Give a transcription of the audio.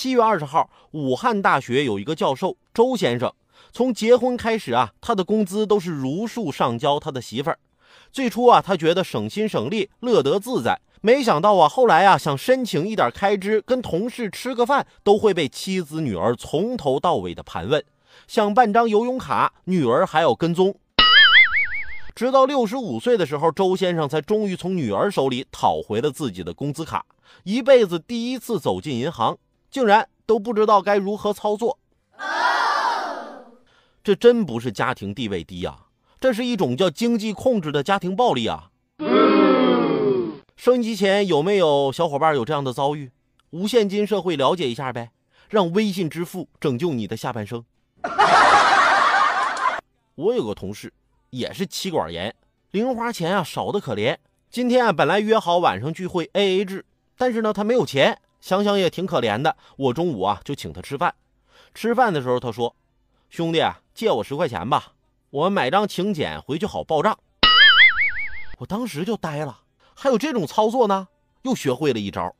七月二十号，武汉大学有一个教授周先生，从结婚开始啊，他的工资都是如数上交他的媳妇儿。最初啊，他觉得省心省力，乐得自在。没想到啊，后来啊，想申请一点开支，跟同事吃个饭，都会被妻子女儿从头到尾的盘问。想办张游泳卡，女儿还要跟踪。直到六十五岁的时候，周先生才终于从女儿手里讨回了自己的工资卡。一辈子第一次走进银行。竟然都不知道该如何操作，这真不是家庭地位低呀，这是一种叫经济控制的家庭暴力啊！收音机前有没有小伙伴有这样的遭遇？无现金社会了解一下呗，让微信支付拯救你的下半生。我有个同事也是妻管严，零花钱啊少的可怜。今天啊本来约好晚上聚会 A A 制，但是呢他没有钱。想想也挺可怜的，我中午啊就请他吃饭。吃饭的时候他说：“兄弟，借我十块钱吧，我们买张请柬回去好报账。”我当时就呆了，还有这种操作呢？又学会了一招。